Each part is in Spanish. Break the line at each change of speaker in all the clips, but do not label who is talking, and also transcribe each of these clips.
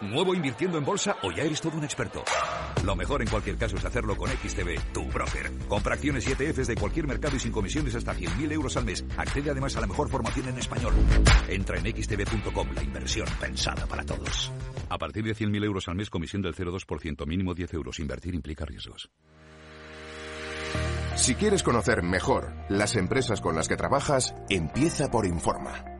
¿Nuevo invirtiendo en bolsa o ya eres todo un experto? Lo mejor en cualquier caso es hacerlo con XTB, tu broker. Compra acciones y ETFs de cualquier mercado y sin comisiones hasta 100.000 euros al mes. Accede además a la mejor formación en español. Entra en xtb.com, la inversión pensada para todos. A partir de 100.000 euros al mes, comisión del 0,2%, mínimo 10 euros. Invertir implica riesgos.
Si quieres conocer mejor las empresas con las que trabajas, empieza por Informa.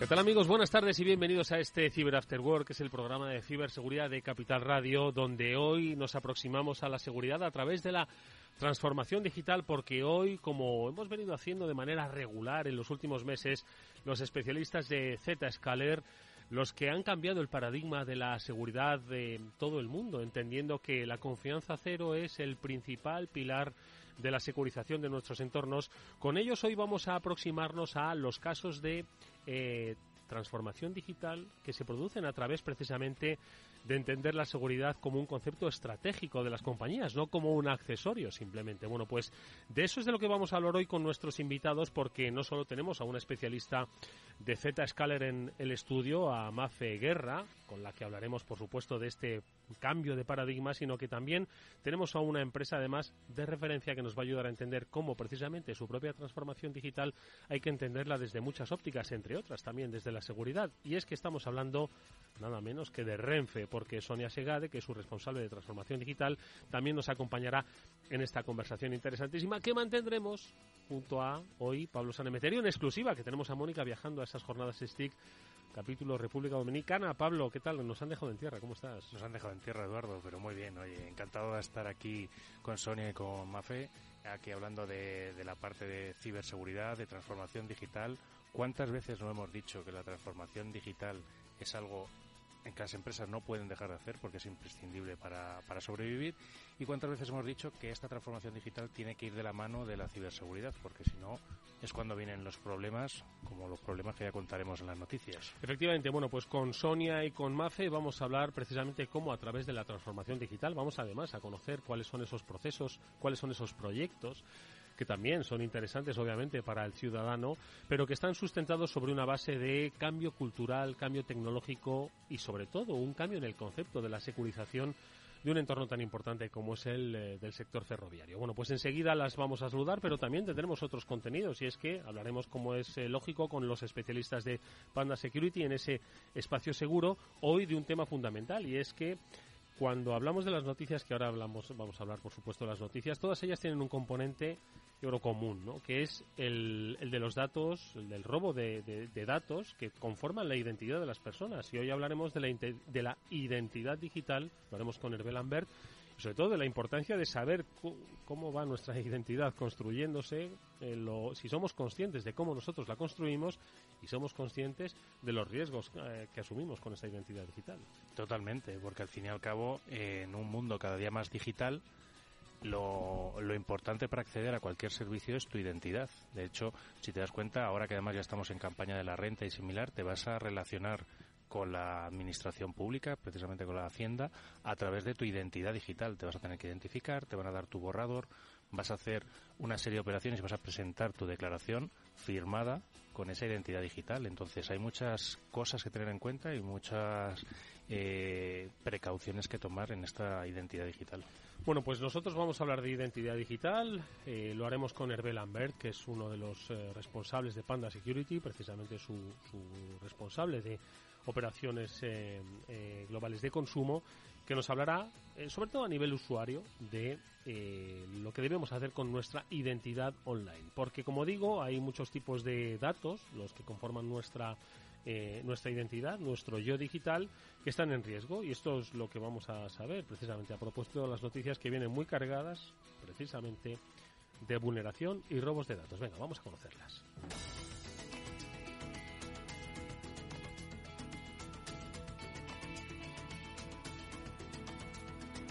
¿Qué tal amigos? Buenas tardes y bienvenidos a este Cyber After Work, que es el programa de ciberseguridad de Capital Radio, donde hoy nos aproximamos a la seguridad a través de la transformación digital, porque hoy, como hemos venido haciendo de manera regular en los últimos meses, los especialistas de Zscaler los que han cambiado el paradigma de la seguridad de todo el mundo, entendiendo que la confianza cero es el principal pilar de la securización de nuestros entornos. Con ellos hoy vamos a aproximarnos a los casos de eh, transformación digital que se producen a través precisamente de entender la seguridad como un concepto estratégico de las compañías, no como un accesorio simplemente. Bueno, pues de eso es de lo que vamos a hablar hoy con nuestros invitados, porque no solo tenemos a una especialista de Zscaler en el estudio, a Mafe Guerra, con la que hablaremos, por supuesto, de este cambio de paradigma, sino que también tenemos a una empresa, además, de referencia que nos va a ayudar a entender cómo precisamente su propia transformación digital hay que entenderla desde muchas ópticas, entre otras también desde la seguridad. Y es que estamos hablando nada menos que de Renfe, porque Sonia Segade, que es su responsable de transformación digital, también nos acompañará en esta conversación interesantísima que mantendremos junto a hoy Pablo Sanemeterio en exclusiva, que tenemos a Mónica viajando a esas jornadas STIC capítulo República Dominicana. Pablo, ¿qué tal? Nos han dejado en tierra, ¿cómo estás?
Nos han dejado en tierra, Eduardo, pero muy bien. Oye, encantado de estar aquí con Sonia y con Mafe, aquí hablando de, de la parte de ciberseguridad, de transformación digital. ¿Cuántas veces no hemos dicho que la transformación digital es algo en que las empresas no pueden dejar de hacer porque es imprescindible para, para, sobrevivir. Y cuántas veces hemos dicho que esta transformación digital tiene que ir de la mano de la ciberseguridad, porque si no es cuando vienen los problemas, como los problemas que ya contaremos en las noticias.
Efectivamente, bueno, pues con Sonia y con Mafe vamos a hablar precisamente cómo a través de la transformación digital vamos además a conocer cuáles son esos procesos, cuáles son esos proyectos que también son interesantes obviamente para el ciudadano, pero que están sustentados sobre una base de cambio cultural, cambio tecnológico y sobre todo un cambio en el concepto de la securización de un entorno tan importante como es el eh, del sector ferroviario. Bueno, pues enseguida las vamos a saludar, pero también tendremos otros contenidos y es que hablaremos, como es eh, lógico, con los especialistas de Panda Security en ese espacio seguro, hoy de un tema fundamental y es que cuando hablamos de las noticias, que ahora hablamos, vamos a hablar por supuesto de las noticias, todas ellas tienen un componente yo común, ¿no? que es el, el, de los datos, el del robo de, de, de, datos que conforman la identidad de las personas. Y hoy hablaremos de la, de la identidad digital, lo haremos con Hervé Lambert, sobre todo de la importancia de saber cómo va nuestra identidad construyéndose, eh, lo, si somos conscientes de cómo nosotros la construimos y somos conscientes de los riesgos eh, que asumimos con esta identidad digital.
Totalmente, porque al fin y al cabo, eh, en un mundo cada día más digital, lo, lo, importante para acceder a cualquier servicio es tu identidad. De hecho, si te das cuenta, ahora que además ya estamos en campaña de la renta y similar, te vas a relacionar con la administración pública, precisamente con la Hacienda, a través de tu identidad digital. Te vas a tener que identificar, te van a dar tu borrador, vas a hacer una serie de operaciones y vas a presentar tu declaración firmada con esa identidad digital. Entonces hay muchas cosas que tener en cuenta y muchas eh, precauciones que tomar en esta identidad digital.
Bueno, pues nosotros vamos a hablar de identidad digital. Eh, lo haremos con Hervé Lambert, que es uno de los eh, responsables de Panda Security, precisamente su, su responsable de operaciones eh, eh, globales de consumo, que nos hablará, eh, sobre todo a nivel usuario, de eh, lo que debemos hacer con nuestra identidad online. Porque, como digo, hay muchos tipos de datos, los que conforman nuestra eh, nuestra identidad, nuestro yo digital, que están en riesgo. Y esto es lo que vamos a saber precisamente a propósito de las noticias que vienen muy cargadas precisamente de vulneración y robos de datos. Venga, vamos a conocerlas.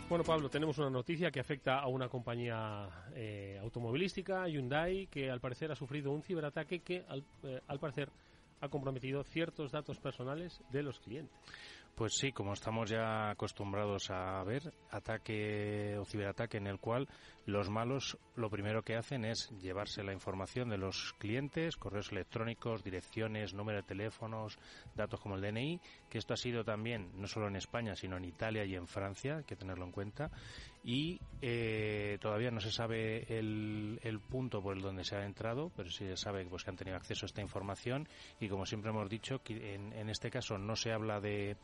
Bueno, Pablo, tenemos una noticia que afecta a una compañía eh, automovilística, Hyundai, que al parecer ha sufrido un ciberataque que al, eh, al parecer ha comprometido ciertos datos personales de los clientes.
Pues sí, como estamos ya acostumbrados a ver, ataque o ciberataque en el cual los malos lo primero que hacen es llevarse la información de los clientes, correos electrónicos, direcciones, número de teléfonos, datos como el DNI, que esto ha sido también no solo en España, sino en Italia y en Francia, hay que tenerlo en cuenta, y eh, todavía no se sabe el, el, punto por el donde se ha entrado, pero sí se sabe pues, que han tenido acceso a esta información. Y como siempre hemos dicho, en, en este caso no se habla de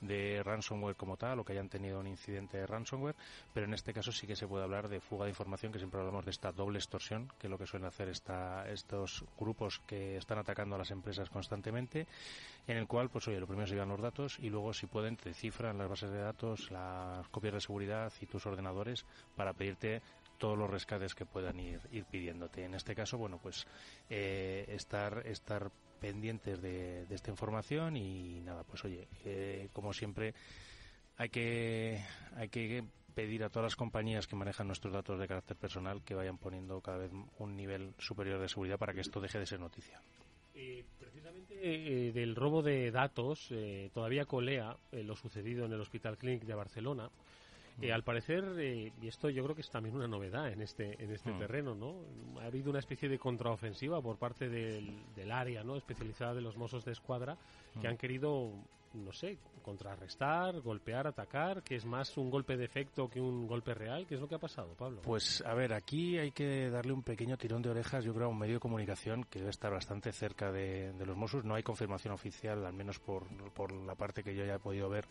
de ransomware como tal o que hayan tenido un incidente de ransomware, pero en este caso sí que se puede hablar de fuga de información, que siempre hablamos de esta doble extorsión, que es lo que suelen hacer esta, estos grupos que están atacando a las empresas constantemente, en el cual, pues oye, lo primero se llevan los datos y luego, si pueden, te cifran las bases de datos, las copias de seguridad y tus ordenadores para pedirte todos los rescates que puedan ir, ir pidiéndote. En este caso, bueno, pues eh, estar, estar pendientes de, de, esta información y nada, pues oye, eh, como siempre, hay que, hay que pedir a todas las compañías que manejan nuestros datos de carácter personal que vayan poniendo cada vez un nivel superior de seguridad para que esto deje de ser noticia.
Eh, precisamente eh, del robo de datos, eh, todavía colea lo sucedido en el Hospital Clínic de Barcelona. Eh, al parecer, eh, y esto yo creo que es también una novedad en este en este mm. terreno, ¿no? Ha habido una especie de contraofensiva por parte del, del área, ¿no? Especializada de los Mossos de Escuadra, mm. que han querido, no sé, contrarrestar, golpear, atacar, que es más un golpe de efecto que un golpe real. ¿Qué es lo que ha pasado, Pablo?
Pues, a ver, aquí hay que darle un pequeño tirón de orejas, yo creo, a un medio de comunicación que debe estar bastante cerca de, de los Mossos. No hay confirmación oficial, al menos por, por la parte que yo ya he podido ver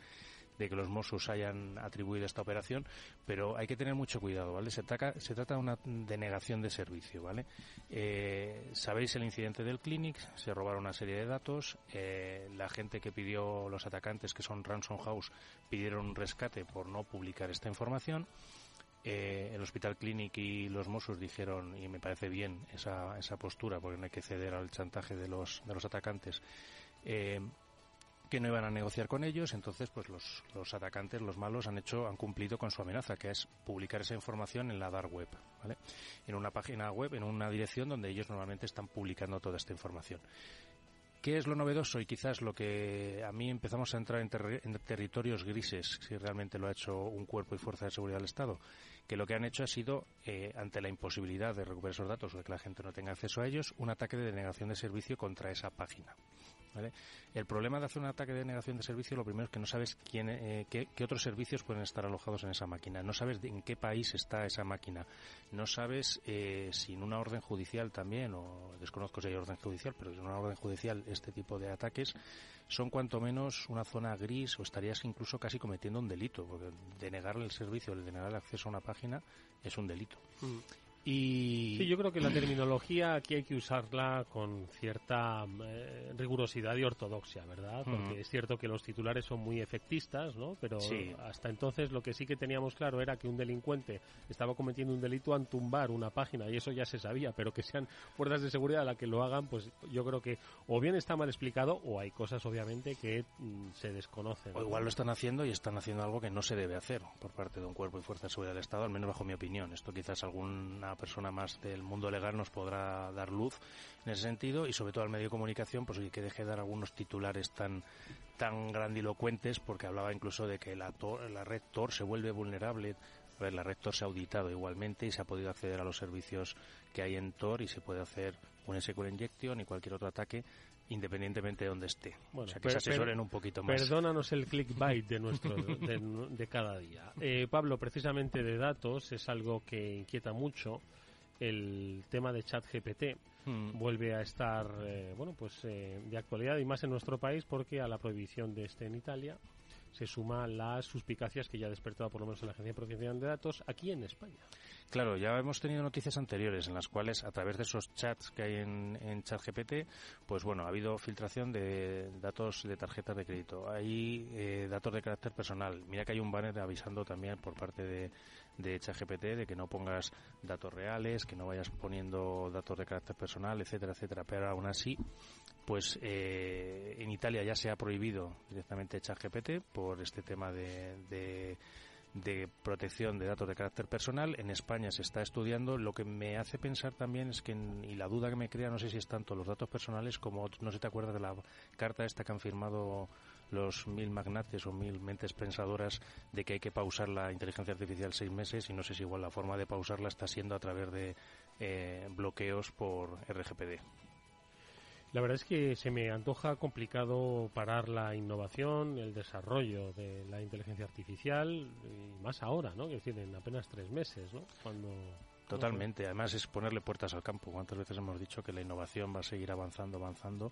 de que los Mossos hayan atribuido esta operación, pero hay que tener mucho cuidado, ¿vale? Se, trata, de una denegación de servicio, ¿vale? Eh, Sabéis el incidente del Clinic, se robaron una serie de datos, eh, la gente que pidió, los atacantes que son Ransom House, pidieron un rescate por no publicar esta información. Eh, el Hospital Clinic y los Mossos dijeron, y me parece bien esa, esa postura, porque no hay que ceder al chantaje de los, atacantes, que no iban a negociar con ellos, entonces pues los, los atacantes, los malos han hecho, han cumplido con su amenaza, que es publicar esa información en la dark web, ¿vale? En una página web, en una dirección donde ellos normalmente están publicando toda esta información. ¿Qué es lo novedoso y quizás lo que a mí empezamos a entrar en, en, territorios grises, si realmente lo ha hecho un cuerpo y fuerza de seguridad del Estado? Que lo que han hecho ha sido, eh, ante la imposibilidad de recuperar esos datos o de que la gente no tenga acceso a ellos, un ataque de denegación de servicio contra esa página. ¿Vale? El problema de hacer un ataque de negación de servicio, lo primero es que no sabes quién, eh, qué, qué, otros servicios pueden estar alojados en esa máquina. No sabes en qué país está esa máquina. No sabes eh, si en una orden judicial también, o desconozco si hay orden judicial, pero en una orden judicial este tipo de ataques son cuanto menos una zona gris o estarías incluso casi cometiendo un delito, porque denegarle el servicio, el denegar el acceso a una página es un delito.
Mm. Y... Sí, yo creo que la terminología aquí hay que usarla con cierta eh, rigurosidad y ortodoxia, ¿verdad? Porque mm. es cierto que los titulares son muy efectistas, ¿no? Pero
sí.
hasta entonces lo que sí que teníamos claro era que un delincuente estaba cometiendo un delito al tumbar una página y eso ya se sabía, pero que sean fuerzas de seguridad las que lo hagan, pues yo creo que o bien está mal explicado o hay cosas obviamente que mm, se desconocen.
O igual lo están haciendo y están haciendo algo que no se debe hacer por parte de un cuerpo y fuerza de seguridad del Estado, al menos bajo mi opinión. Esto quizás alguna persona más del mundo legal nos podrá dar luz en ese sentido y sobre todo al medio de comunicación pues que deje de dar algunos titulares tan tan grandilocuentes porque hablaba incluso de que la, Tor, la red Tor se vuelve vulnerable. A ver, la red Tor se ha auditado igualmente y se ha podido acceder a los servicios que hay en Tor y se puede hacer un SQL injection y cualquier otro ataque independientemente de donde esté.
Bueno,
o sea, que se asesoren un poquito más.
Perdónanos el clickbait de, nuestro, de, de cada día. Eh, Pablo, precisamente de datos es algo que inquieta mucho el tema de ChatGPT
hmm.
vuelve a estar eh, bueno pues eh, de actualidad y más en nuestro país porque a la prohibición de este en Italia se suma las suspicacias que ya ha despertado por lo menos en la Agencia de Protección de Datos aquí en España.
Claro, ya hemos tenido noticias anteriores en las cuales a través de esos chats que hay en, en ChatGPT, pues bueno, ha habido filtración de datos de tarjetas de crédito, hay eh, datos de carácter personal. Mira que hay un banner avisando también por parte de, de ChatGPT de que no pongas datos reales, que no vayas poniendo datos de carácter personal, etcétera, etcétera. Pero aún así, pues eh, en Italia ya se ha prohibido directamente ChatGPT por este tema de, de, protección de datos de carácter personal. En España se está estudiando. Lo que me hace pensar también es que, y la duda que me crea, no sé si es tanto los datos personales como, no sé te acuerdas de la carta esta que han firmado los mil magnates o mil mentes pensadoras de que hay que pausar la inteligencia artificial seis meses y no sé si igual la forma de pausarla está siendo a través de eh, bloqueos por RGPD.
La verdad es que se me antoja complicado parar la innovación, el desarrollo de la inteligencia artificial, y más ahora, ¿no? Que decir, en apenas tres meses, ¿no? Cuando
Totalmente. Además es ponerle puertas al campo. ¿Cuántas veces hemos dicho que la innovación va a seguir avanzando, avanzando?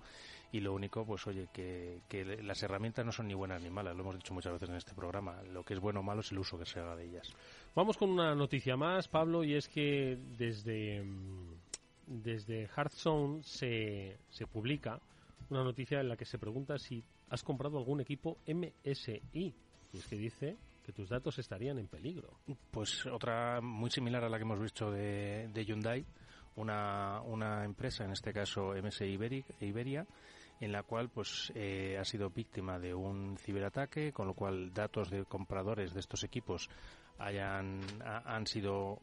Y lo único, pues oye, que, que las herramientas no son ni buenas ni malas. Lo hemos dicho muchas veces en este programa. Lo que es bueno o malo es el uso que se haga de ellas.
Vamos con una noticia más, Pablo, y es que desde desde Hearthstone se, se publica una noticia en la que se pregunta si has comprado algún equipo MSI. Y es que dice que tus datos estarían en peligro.
Pues otra muy similar a la que hemos visto de, Hyundai, una, una empresa, en este caso MSI Iberia, en la cual pues eh, ha sido víctima de un ciberataque, con lo cual datos de compradores de estos equipos hayan han sido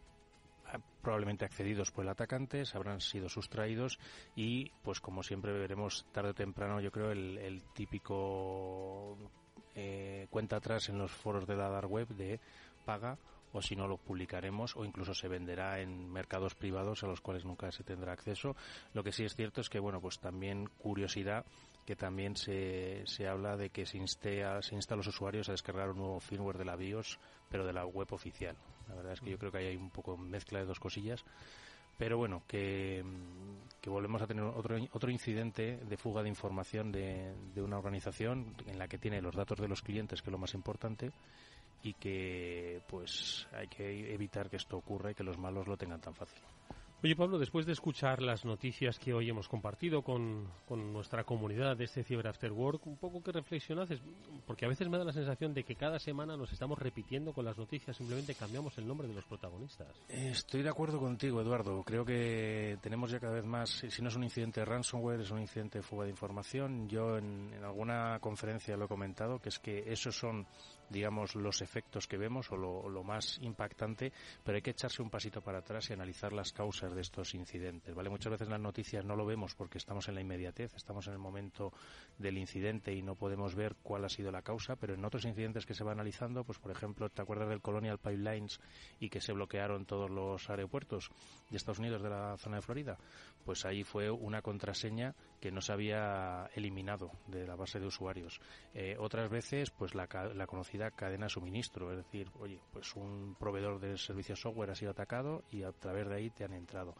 probablemente accedidos por el atacante, habrán sido sustraídos y, pues como siempre veremos tarde o temprano, yo creo, el, típico eh, cuenta atrás en los foros de la web de paga o si no lo publicaremos o incluso se venderá en mercados privados a los cuales nunca se tendrá acceso. Lo que sí es cierto es que, bueno, pues también curiosidad que también se, se habla de que se, inste a, se insta a los usuarios a descargar un nuevo firmware de la BIOS, pero de la web oficial. La verdad es que yo creo que hay un poco mezcla de dos cosillas. Pero bueno, que, que volvemos a tener otro, otro incidente de fuga de información de, de una organización en la que tiene los datos de los clientes, que es lo más importante, y que pues hay que evitar que esto ocurra y que los malos lo tengan tan fácil.
Oye Pablo, después de escuchar las noticias que hoy hemos compartido con, con nuestra comunidad de este Cyber After Work, un poco que reflexionas, porque a veces me da la sensación de que cada semana nos estamos repitiendo con las noticias, simplemente cambiamos el nombre de los protagonistas.
Estoy de acuerdo contigo, Eduardo. Creo que tenemos ya cada vez más, si no es un incidente de ransomware, es un incidente de fuga de información. Yo en, en alguna conferencia lo he comentado, que es que esos son digamos, los efectos que vemos o lo, más impactante, pero hay que echarse un pasito para atrás y analizar las causas de estos incidentes, ¿vale? Muchas veces las noticias no lo vemos porque estamos en la inmediatez, estamos en el momento del incidente y no podemos ver cuál ha sido la causa, pero en otros incidentes que se va analizando, pues por ejemplo, ¿te acuerdas del Colonial Pipelines y que se bloquearon todos los aeropuertos de Estados Unidos de la zona de Florida? Pues ahí fue una contraseña que no se había eliminado de la base de usuarios. Eh, otras veces, pues la, la conocida cadena de suministro, es decir, oye, pues un proveedor de servicios software ha sido atacado y a través de ahí te han entrado.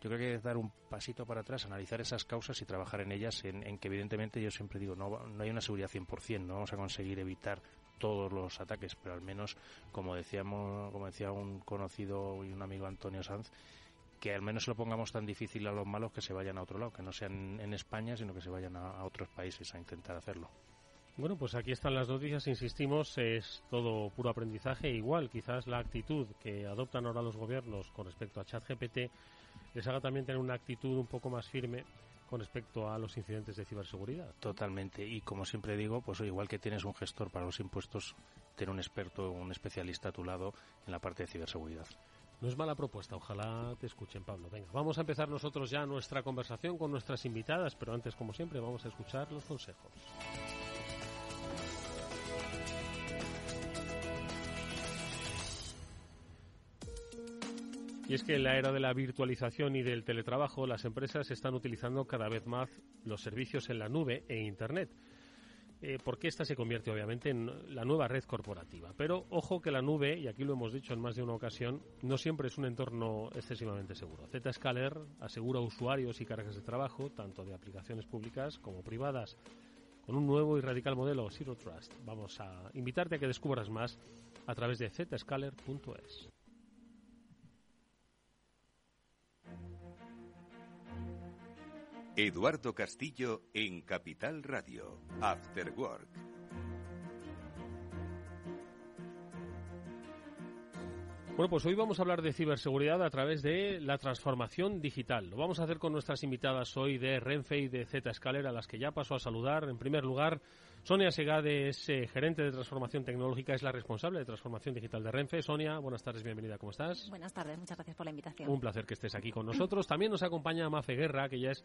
Yo creo que es dar un pasito para atrás, analizar esas causas y trabajar en ellas, en, que evidentemente yo siempre digo, no, no hay una seguridad 100%, no vamos a conseguir evitar todos los ataques, pero al menos, como decíamos, como decía un conocido y un amigo Antonio Sanz, que al menos lo pongamos tan difícil a los malos que se vayan a otro lado, que no sean en España, sino que se vayan a otros países a intentar hacerlo.
Bueno, pues aquí están las noticias, insistimos, es todo puro aprendizaje. Igual, quizás la actitud que adoptan ahora los gobiernos con respecto a ChatGPT les haga también tener una actitud un poco más firme con respecto a los incidentes de ciberseguridad.
Totalmente. Y como siempre digo, pues igual que tienes un gestor para los impuestos, tener un experto, un especialista a tu lado en la parte de ciberseguridad.
No es mala propuesta, ojalá te escuchen, Pablo. Venga, vamos a empezar nosotros ya nuestra conversación con nuestras invitadas, pero antes, como siempre, vamos a escuchar los consejos. Y es que en la era de la virtualización y del teletrabajo, las empresas están utilizando cada vez más los servicios en la nube e Internet. Eh, porque esta se convierte obviamente en la nueva red corporativa. Pero ojo que la nube, y aquí lo hemos dicho en más de una ocasión, no siempre es un entorno excesivamente seguro. Zscaler asegura usuarios y cargas de trabajo, tanto de aplicaciones públicas como privadas. con un nuevo y radical modelo Zero Trust. Vamos a invitarte a que descubras más a través de zscaler.es.
Eduardo Castillo en Capital Radio, After Work.
Bueno, pues hoy vamos a hablar de ciberseguridad a través de la transformación digital. Lo vamos a hacer con nuestras invitadas hoy de Renfe y de Zscaler, a las que ya paso a saludar. En primer lugar, Sonia Segade es eh, gerente de transformación tecnológica, es la responsable de transformación digital de Renfe. Sonia, buenas tardes, bienvenida, ¿cómo estás?
Buenas tardes, muchas gracias por la invitación.
Un placer que estés aquí con nosotros. También nos acompaña Mafe Guerra, que ya es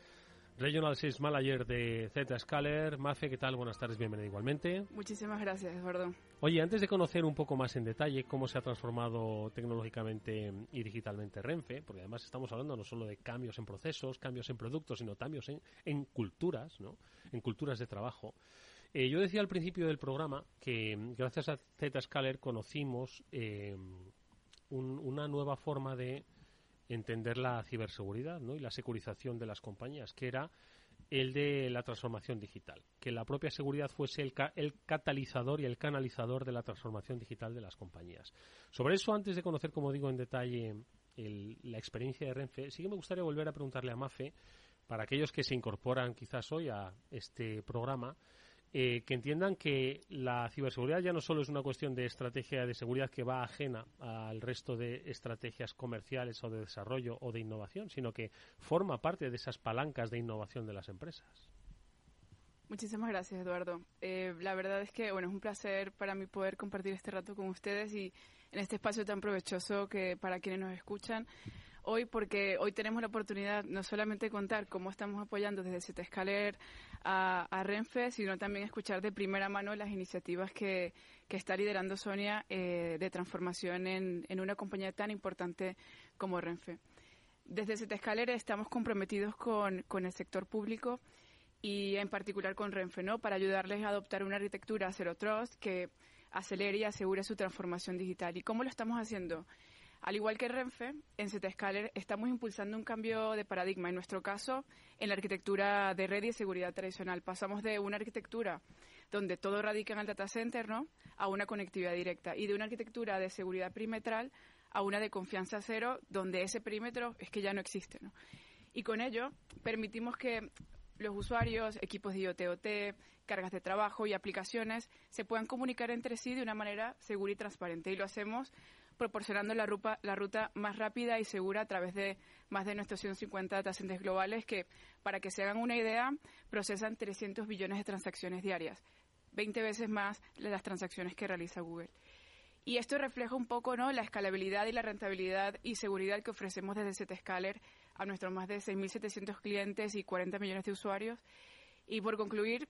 Regional Sales Manager de Zscaler. Mafe, ¿qué tal? Buenas tardes, bienvenida igualmente.
Muchísimas gracias, Eduardo.
Oye, antes de conocer un poco más en detalle cómo se ha transformado tecnológicamente y digitalmente Renfe, porque además estamos hablando no solo de cambios en procesos, cambios en productos, sino cambios en, culturas, ¿no? En culturas de trabajo. Eh, yo decía al principio del programa que gracias a Zscaler conocimos eh, una nueva forma de entender la ciberseguridad ¿no? y la securización de las compañías, que era el de la transformación digital, que la propia seguridad fuese el, el, catalizador y el canalizador de la transformación digital de las compañías. Sobre eso, antes de conocer, como digo, en detalle la experiencia de Renfe, sí que me gustaría volver a preguntarle a Mafe, para aquellos que se incorporan quizás hoy a este programa, eh, que entiendan que la ciberseguridad ya no solo es una cuestión de estrategia de seguridad que va ajena al resto de estrategias comerciales o de desarrollo o de innovación, sino que forma parte de esas palancas de innovación de las empresas.
Muchísimas gracias, Eduardo. Eh, la verdad es que bueno, es un placer para mí poder compartir este rato con ustedes y en este espacio tan provechoso que para quienes nos escuchan hoy porque hoy tenemos la oportunidad no solamente de contar cómo estamos apoyando desde Zscaler a, Renfe, sino también escuchar de primera mano las iniciativas que, que está liderando Sonia eh, de transformación en, en, una compañía tan importante como Renfe. Desde Zscaler estamos comprometidos con, con el sector público y en particular con Renfe, ¿no? Para ayudarles a adoptar una arquitectura Zero Trust que acelere y asegure su transformación digital. ¿Y cómo lo estamos haciendo? Al igual que Renfe, en Zscaler estamos impulsando un cambio de paradigma. En nuestro caso, en la arquitectura de red y seguridad tradicional. Pasamos de una arquitectura donde todo radica en el data center, ¿no? A una conectividad directa. Y de una arquitectura de seguridad perimetral a una de confianza cero, donde ese perímetro es que ya no existe, ¿no? Y con ello permitimos que los usuarios, equipos de IoT, cargas de trabajo y aplicaciones se puedan comunicar entre sí de una manera segura y transparente. Y lo hacemos proporcionando la ruta, la ruta más rápida y segura a través de más de nuestros 150 datacenters globales que, para que se hagan una idea, procesan 300 billones de transacciones diarias, 20 veces más de las transacciones que realiza Google. Y esto refleja un poco ¿no? la escalabilidad y la rentabilidad y seguridad que ofrecemos desde Zscaler a nuestros más de 6.700 clientes y 40 millones de usuarios. Y por concluir,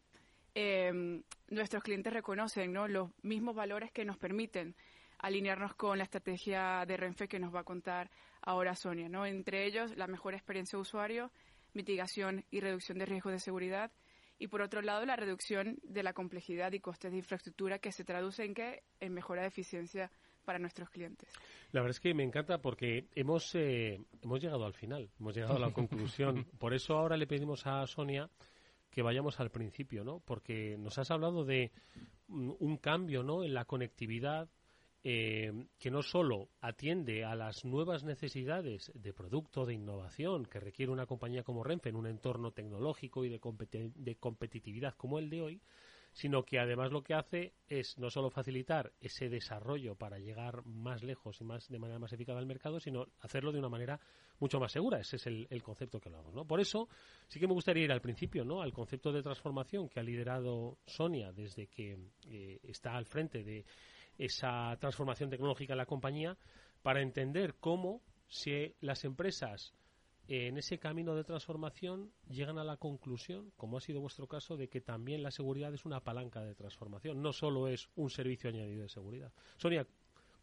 eh, nuestros clientes reconocen ¿no? los mismos valores que nos permiten alinearnos con la estrategia de Renfe que nos va a contar ahora Sonia, ¿no? Entre ellos, la mejor experiencia de usuario, mitigación y reducción de riesgos de seguridad y por otro lado la reducción de la complejidad y costes de infraestructura que se traduce en que en mejora de eficiencia para nuestros clientes.
La verdad es que me encanta porque hemos eh, hemos llegado al final, hemos llegado a la conclusión. Por eso ahora le pedimos a Sonia que vayamos al principio, ¿no? Porque nos has hablado de un cambio, ¿no? En la conectividad, eh, que no solo atiende a las nuevas necesidades de producto, de innovación que requiere una compañía como Renfe en un entorno tecnológico y de, de competitividad como el de hoy, sino que además lo que hace es no solo facilitar ese desarrollo para llegar más lejos y más de manera más eficaz al mercado, sino hacerlo de una manera mucho más segura. Ese es el, concepto que hablamos, ¿no? Por eso sí que me gustaría ir al principio, ¿no? Al concepto de transformación que ha liderado Sonia desde que eh, está al frente de esa transformación tecnológica en la compañía para entender cómo si las empresas en ese camino de transformación llegan a la conclusión, como ha sido vuestro caso, de que también la seguridad es una palanca de transformación, no solo es un servicio añadido de seguridad. Sonia,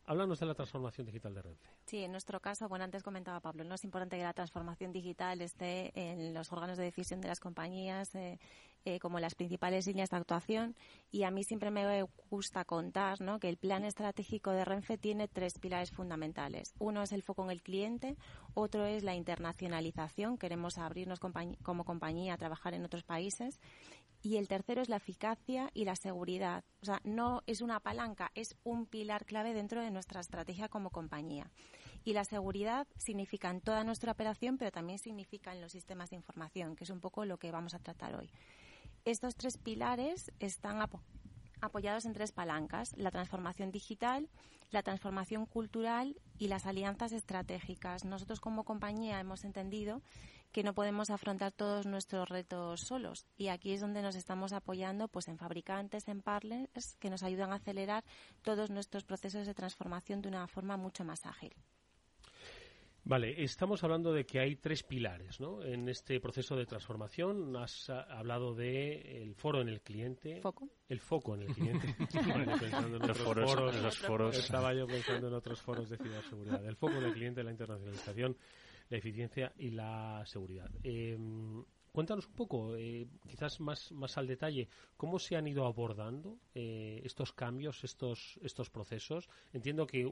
Háblanos de la transformación digital de Renfe.
Sí, en nuestro caso, bueno, antes comentaba Pablo, no es importante que la transformación digital esté en los órganos de decisión de las compañías eh, eh, como las principales líneas de actuación y a mí siempre me gusta contar ¿no? que el plan estratégico de Renfe tiene tres pilares fundamentales. Uno es el foco en el cliente, otro es la internacionalización, queremos abrirnos como compañía a trabajar en otros países Y el tercero es la eficacia y la seguridad. O sea, no es una palanca, es un pilar clave dentro de nuestra estrategia como compañía. Y la seguridad significa en toda nuestra operación, pero también significa en los sistemas de información, que es un poco lo que vamos a tratar hoy. Estos tres pilares están apoyados en tres palancas, la transformación digital, la transformación cultural y las alianzas estratégicas. Nosotros como compañía hemos entendido que no podemos afrontar todos nuestros retos solos y aquí es donde nos estamos apoyando pues en fabricantes, en partners que nos ayudan a acelerar todos nuestros procesos de transformación de una forma mucho más ágil.
Vale, estamos hablando de que hay tres pilares ¿no? en este proceso de transformación. Has hablado de el foro en el cliente.
¿Foco?
El foco en el cliente.
los foros, los foros.
Estaba yo pensando en otros foros de ciberseguridad. El foco en el cliente, la internacionalización, la eficiencia y la seguridad. Eh, cuéntanos un poco, eh, quizás más, más al detalle, cómo se han ido abordando eh, estos cambios, estos, estos procesos. Entiendo que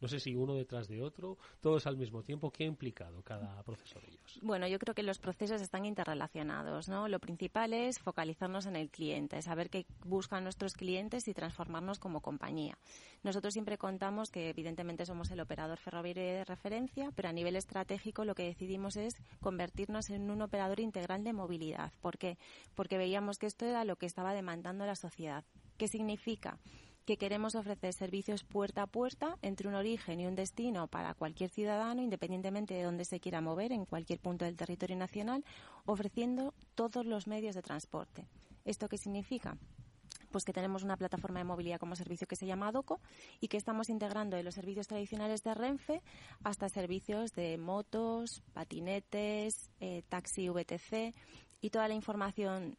no sé si uno detrás de otro, todos al mismo tiempo. ¿Qué ha implicado cada proceso de ellos?
Bueno, yo creo que los procesos están interrelacionados. ¿no? Lo principal es focalizarnos en el cliente, saber qué buscan nuestros clientes y transformarnos como compañía. Nosotros siempre contamos que evidentemente somos el operador ferroviario de referencia, pero a nivel estratégico lo que decidimos es convertirnos en un operador integral de movilidad. ¿Por qué? Porque veíamos que esto era lo que estaba demandando la sociedad. ¿Qué significa? Que queremos ofrecer servicios puerta a puerta entre un origen y un destino para cualquier ciudadano, independientemente de dónde se quiera mover en cualquier punto del territorio nacional, ofreciendo todos los medios de transporte. ¿Esto qué significa? pues que tenemos una plataforma de movilidad como servicio que se llama Doco y que estamos integrando de los servicios tradicionales de Renfe hasta servicios de motos, patinetes, eh, taxi VTC y toda la información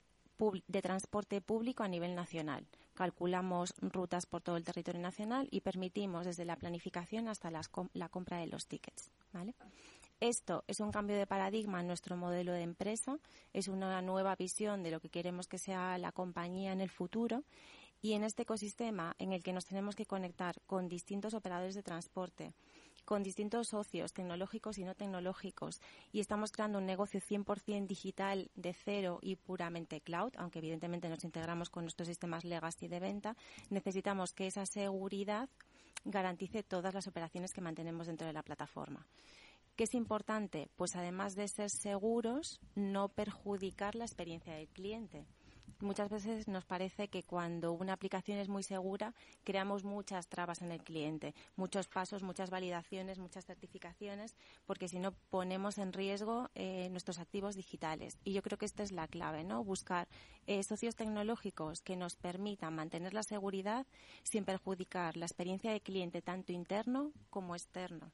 de transporte público a nivel nacional calculamos rutas por todo el territorio nacional y permitimos desde la planificación hasta la compra de los tickets. Esto es un cambio de paradigma en nuestro modelo de empresa, es una nueva visión de lo que queremos que sea la compañía en el futuro y en este ecosistema en el que nos tenemos que conectar con distintos operadores de transporte, con distintos socios tecnológicos y no tecnológicos y estamos creando un negocio 100% digital de cero y puramente cloud, aunque evidentemente nos integramos con nuestros sistemas legacy de venta, necesitamos que esa seguridad garantice todas las operaciones que mantenemos dentro de la plataforma. ¿Qué es importante? Pues además de ser seguros, no perjudicar la experiencia del cliente muchas veces nos parece que cuando una aplicación es muy segura, creamos muchas trabas en el cliente, muchos pasos, muchas validaciones, muchas certificaciones, porque si no ponemos en riesgo eh, nuestros activos digitales. Y yo creo que esta es la clave, ¿no? Buscar eh, socios tecnológicos que nos permitan mantener la seguridad sin perjudicar la experiencia de cliente tanto interno como externo.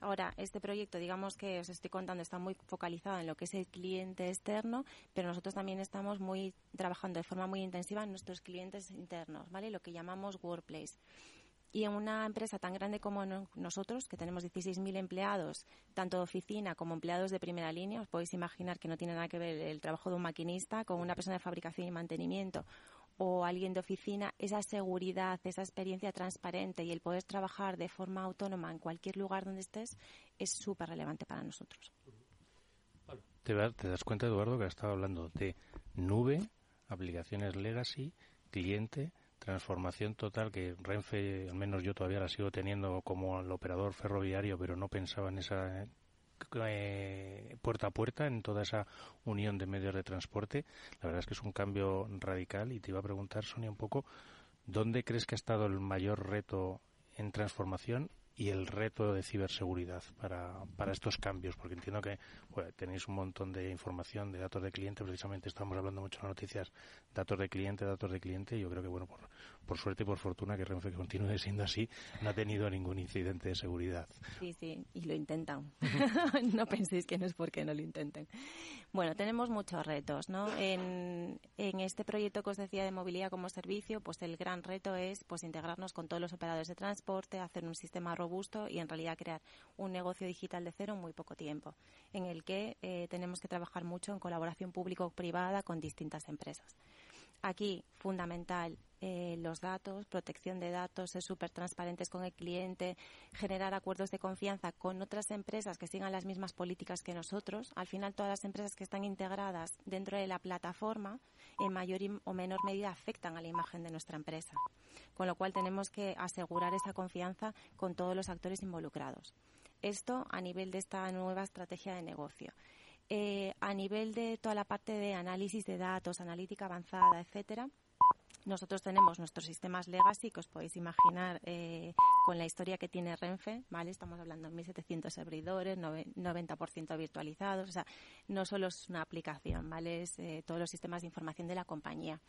Ahora, este proyecto, digamos que os estoy contando, está muy focalizado en lo que es el cliente externo, pero nosotros también estamos muy trabajando de forma muy intensiva en nuestros clientes internos, ¿vale? Lo que llamamos workplace. Y en una empresa tan grande como nosotros, que tenemos 16.000 empleados, tanto de oficina como empleados de primera línea, os podéis imaginar que no tiene nada que ver el trabajo de un maquinista con una persona de fabricación y mantenimiento o alguien de oficina, esa seguridad, esa experiencia transparente y el poder trabajar de forma autónoma en cualquier lugar donde estés es súper relevante para nosotros.
¿Te, das cuenta, Eduardo, que has estado hablando de nube, aplicaciones legacy, cliente, transformación total que Renfe, al menos yo todavía la sigo teniendo como el operador ferroviario, pero no pensaba en esa eh, puerta a puerta en toda esa unión de medios de transporte. La verdad es que es un cambio radical y te iba a preguntar, Sonia, un poco, ¿dónde crees que ha estado el mayor reto en transformación y el reto de ciberseguridad para, para estos cambios? Porque entiendo que tenéis un montón de información de datos de cliente, precisamente estamos hablando mucho en las noticias, datos de cliente, datos de cliente, y yo creo que, bueno, por, por suerte y por fortuna que Renfe continúe siendo así, no ha tenido ningún incidente de seguridad.
Sí, sí, y lo intentan. no penséis que no es porque no lo intenten. Bueno, tenemos muchos retos, ¿no? En, en este proyecto que os decía de movilidad como servicio, pues el gran reto es pues integrarnos con todos los operadores de transporte, hacer un sistema robusto y en realidad crear un negocio digital de cero en muy poco tiempo, en el que eh, tenemos que trabajar mucho en colaboración público-privada con distintas empresas. Aquí, fundamental, eh, los datos, protección de datos, ser súper transparentes con el cliente, generar acuerdos de confianza con otras empresas que sigan las mismas políticas que nosotros. Al final, todas las empresas que están integradas dentro de la plataforma, en mayor o menor medida, afectan a la imagen de nuestra empresa. Con lo cual, tenemos que asegurar esa confianza con todos los actores involucrados. Esto a nivel de esta nueva estrategia de negocio. Eh, a nivel de toda la parte de análisis de datos, analítica avanzada, etcétera, nosotros tenemos nuestros sistemas legacy, que os podéis imaginar eh, con la historia que tiene Renfe, ¿vale? Estamos hablando de 1.700 servidores, 90% virtualizados, o sea, no solo es una aplicación, ¿vale? Es eh, todos los sistemas de información de la compañía.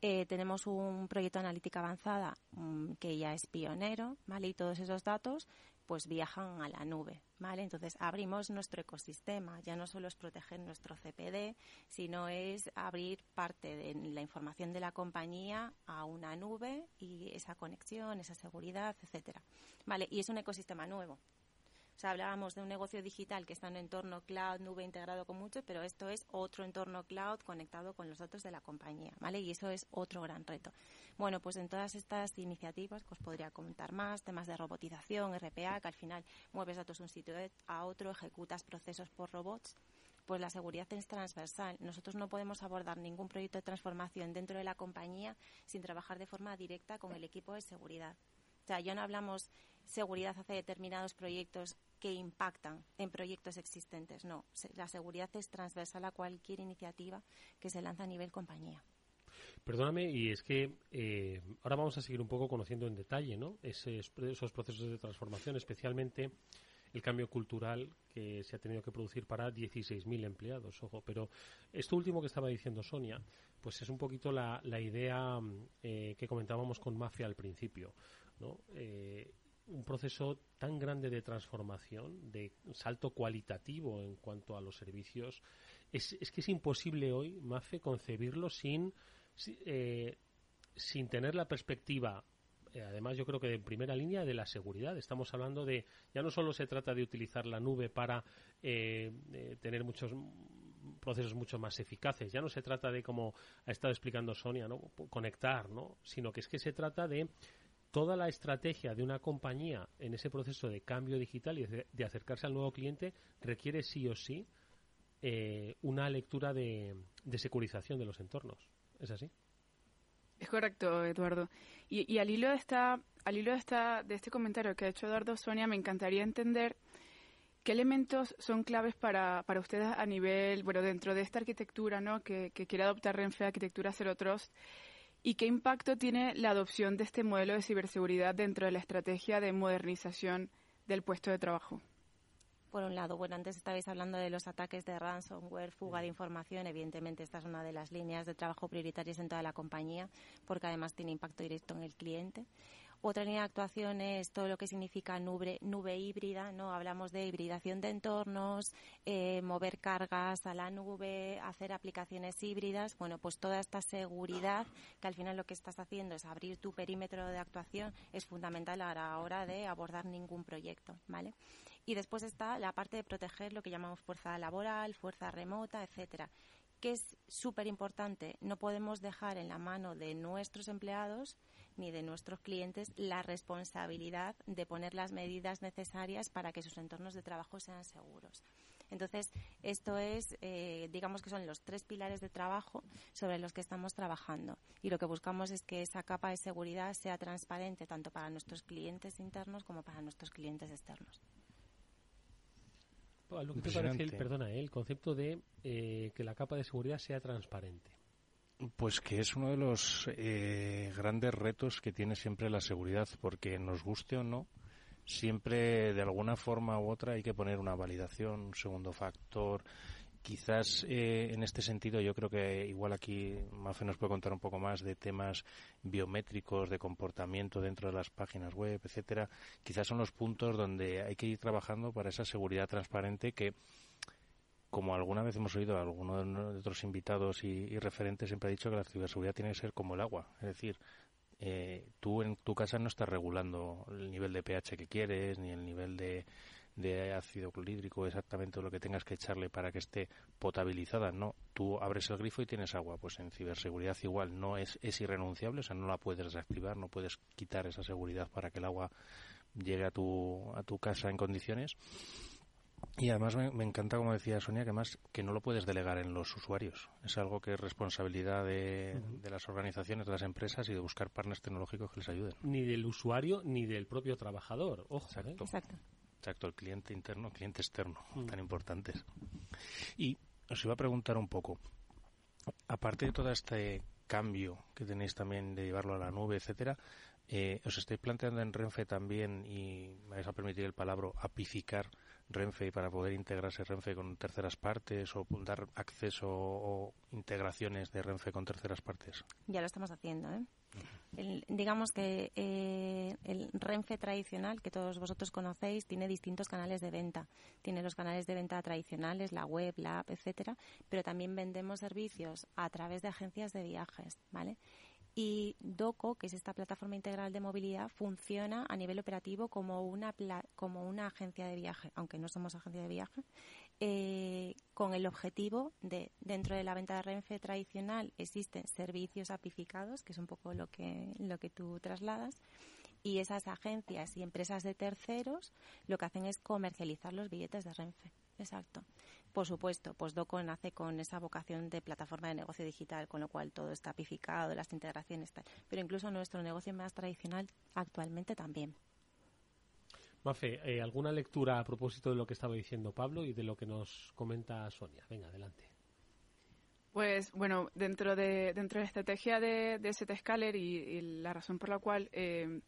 Eh, tenemos un proyecto de analítica avanzada mm, que ya es pionero, ¿vale? Y todos esos datos pues viajan a la nube, ¿vale? Entonces abrimos nuestro ecosistema, ya no solo es proteger nuestro CPD, sino es abrir parte de la información de la compañía a una nube y esa conexión, esa seguridad, etcétera. Vale, y es un ecosistema nuevo, o sea, hablábamos de un negocio digital que está en un entorno cloud, nube integrado con mucho, pero esto es otro entorno cloud conectado con los datos de la compañía, ¿vale? Y eso es otro gran reto. Bueno, pues en todas estas iniciativas que os podría comentar más, temas de robotización, RPA, que al final mueves datos de un sitio a otro, ejecutas procesos por robots, pues la seguridad es transversal. Nosotros no podemos abordar ningún proyecto de transformación dentro de la compañía sin trabajar de forma directa con el equipo de seguridad. O sea, ya no hablamos seguridad hace determinados proyectos que impactan en proyectos existentes. No, la seguridad es transversal a cualquier iniciativa que se lanza a nivel compañía.
Perdóname, y es que eh, ahora vamos a seguir un poco conociendo en detalle ¿no? esos, esos procesos de transformación, especialmente el cambio cultural que se ha tenido que producir para 16.000 empleados. Ojo, pero esto último que estaba diciendo Sonia, pues es un poquito la, la idea eh, que comentábamos con Mafia al principio. ¿no? Eh, un proceso tan grande de transformación, de salto cualitativo en cuanto a los servicios, es, es que es imposible hoy, Mafe, concebirlo sin, eh, sin tener la perspectiva eh, además yo creo que en primera línea de la seguridad. Estamos hablando de, ya no solo se trata de utilizar la nube para eh, tener muchos procesos mucho más eficaces, ya no se trata de, como ha estado explicando Sonia, ¿no? conectar, ¿no? sino que es que se trata de toda la estrategia de una compañía en ese proceso de cambio digital y de, acercarse al nuevo cliente requiere sí o sí eh, una lectura de, securización de los entornos. ¿Es así?
Es correcto, Eduardo. Y, al hilo de esta, al hilo de esta, de este comentario que ha hecho Eduardo Sonia, me encantaría entender qué elementos son claves para, para ustedes a nivel, bueno, dentro de esta arquitectura, ¿no? Que, que quiere adoptar Renfe, arquitectura Zero Trust, ¿Y qué impacto tiene la adopción de este modelo de ciberseguridad dentro de la estrategia de modernización del puesto de trabajo?
Por un lado, bueno, antes estabais hablando de los ataques de ransomware, fuga de información. Evidentemente, esta es una de las líneas de trabajo prioritarias en toda la compañía, porque además tiene impacto directo en el cliente. Otra línea de actuación es todo lo que significa nube, nube híbrida, ¿no? Hablamos de hibridación de entornos, eh, mover cargas a la nube, hacer aplicaciones híbridas. Bueno, pues toda esta seguridad, que al final lo que estás haciendo es abrir tu perímetro de actuación, es fundamental a la hora de abordar ningún proyecto, ¿vale? Y después está la parte de proteger lo que llamamos fuerza laboral, fuerza remota, etcétera que es súper importante. No podemos dejar en la mano de nuestros empleados ni de nuestros clientes la responsabilidad de poner las medidas necesarias para que sus entornos de trabajo sean seguros. Entonces, esto es, eh, digamos que son los tres pilares de trabajo sobre los que estamos trabajando. Y lo que buscamos es que esa capa de seguridad sea transparente tanto para nuestros clientes internos como para nuestros clientes externos.
Lo que te parece, el, perdona, el concepto de eh, que la capa de seguridad sea transparente.
Pues que es uno de los eh, grandes retos que tiene siempre la seguridad, porque nos guste o no, siempre de alguna forma u otra hay que poner una validación, un segundo factor. Quizás eh, en este sentido yo creo que igual aquí Mafe nos puede contar un poco más de temas biométricos, de comportamiento dentro de las páginas web, etcétera. Quizás son los puntos donde hay que ir trabajando para esa seguridad transparente que como alguna vez hemos oído a alguno de otros invitados y, referentes, siempre ha dicho que la ciberseguridad tiene que ser como el agua. Es decir, eh, tú en tu casa no estás regulando el nivel de pH que quieres, ni el nivel de, de ácido clorhídrico, exactamente lo que tengas que echarle para que esté potabilizada. No, tú abres el grifo y tienes agua. Pues en ciberseguridad igual no es, es irrenunciable, o sea, no la puedes desactivar, no puedes quitar esa seguridad para que el agua llegue a tu, a tu casa en condiciones. Y además me, encanta, como decía Sonia, que más que no lo puedes delegar en los usuarios. Es algo que es responsabilidad de, las organizaciones, de las empresas y de buscar partners tecnológicos que les ayuden.
Ni del usuario ni del propio trabajador. Ojo, ¿eh?
Exacto. Exacto. el cliente interno, cliente externo, mm. tan importantes. Y os iba a preguntar un poco, aparte de todo este cambio que tenéis también de llevarlo a la nube, etcétera, eh, ¿os estáis planteando en Renfe también, y me vais a permitir el palabra, apificar Renfe para poder integrarse Renfe con terceras partes o dar acceso o integraciones de Renfe con terceras partes?
Ya lo estamos haciendo. ¿eh? digamos que eh, el Renfe tradicional, que todos vosotros conocéis, tiene distintos canales de venta. Tiene los canales de venta tradicionales, la web, la app, etcétera, pero también vendemos servicios a través de agencias de viajes, ¿vale? Y DOCO, que es esta plataforma integral de movilidad, funciona a nivel operativo como una, como una agencia de viaje, aunque no somos agencia de viaje, eh, con el objetivo de, dentro de la venta de Renfe tradicional, existen servicios apificados, que es un poco lo que, lo que tú trasladas, y esas agencias y empresas de terceros lo que hacen es comercializar los billetes de Renfe. Exacto. Por supuesto, pues DOCO nace con esa vocación de plataforma de negocio digital, con lo cual todo está apificado, las integraciones tal. Pero incluso nuestro negocio más tradicional actualmente también.
Mafe, eh, ¿alguna lectura a propósito de lo que estaba diciendo Pablo y de lo que nos comenta Sonia? Venga, adelante.
Pues bueno, dentro de, dentro de la estrategia de, de ST y, la razón por la cual eh,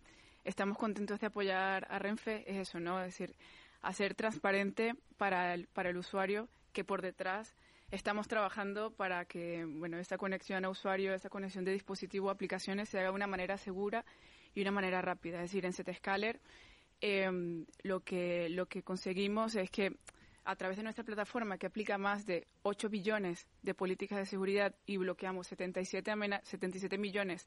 estamos contentos de apoyar a Renfe es eso, ¿no? Es decir, hacer transparente para el, para el usuario que por detrás estamos trabajando para que bueno esta conexión a usuario, esta conexión de dispositivo, aplicaciones se haga de una manera segura y una manera rápida. Es decir, en Zscaler em, lo que lo que conseguimos es que a través de nuestra plataforma que aplica más de 8 billones de políticas de seguridad y bloqueamos 77, 77 millones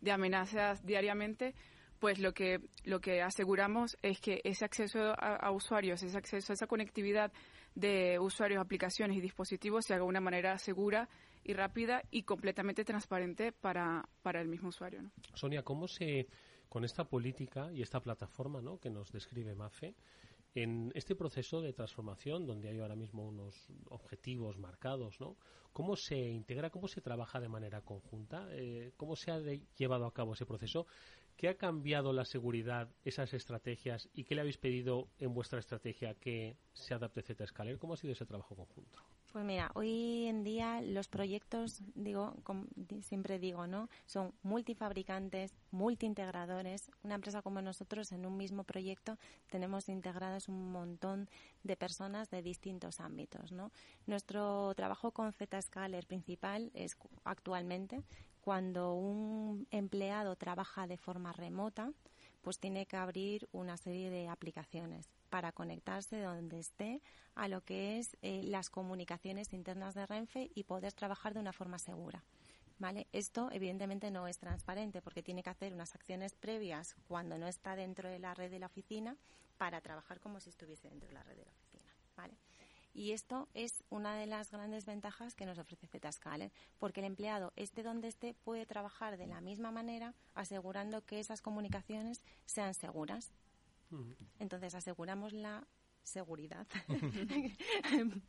de amenazas diariamente, pues lo que, lo que aseguramos es que ese acceso a, usuarios, ese acceso a esa conectividad de usuarios, aplicaciones y dispositivos se haga de una manera segura y rápida y completamente transparente para, para el mismo usuario.
Sonia, ¿cómo se, con esta política y esta plataforma ¿no? que nos describe MAFE, en este proceso de transformación, donde hay ahora mismo unos objetivos marcados, ¿no? ¿Cómo se integra, cómo se trabaja de manera conjunta? Eh, ¿Cómo se ha llevado a cabo ese proceso? ¿Qué ha cambiado la seguridad, esas estrategias y qué le habéis pedido en vuestra estrategia que se adapte Zscaler? ¿Cómo ha sido ese trabajo conjunto?
Pues mira, hoy en día los proyectos, digo, siempre digo, ¿no? Son multifabricantes, multiintegradores. Una empresa como nosotros en un mismo proyecto tenemos integradas un montón de personas de distintos ámbitos, ¿no? Nuestro trabajo con Zscaler principal es actualmente cuando un empleado trabaja de forma remota, pues tiene que abrir una serie de aplicaciones para conectarse donde esté a lo que es eh, las comunicaciones internas de Renfe y poder trabajar de una forma segura. ¿Vale? Esto evidentemente no es transparente porque tiene que hacer unas acciones previas cuando no está dentro de la red de la oficina para trabajar como si estuviese dentro de la red de la oficina. ¿Vale? Y esto es una de las grandes ventajas que nos ofrece Zscaler, porque el empleado, esté donde esté, puede trabajar de la misma manera, asegurando que esas comunicaciones sean seguras. Entonces, aseguramos la seguridad.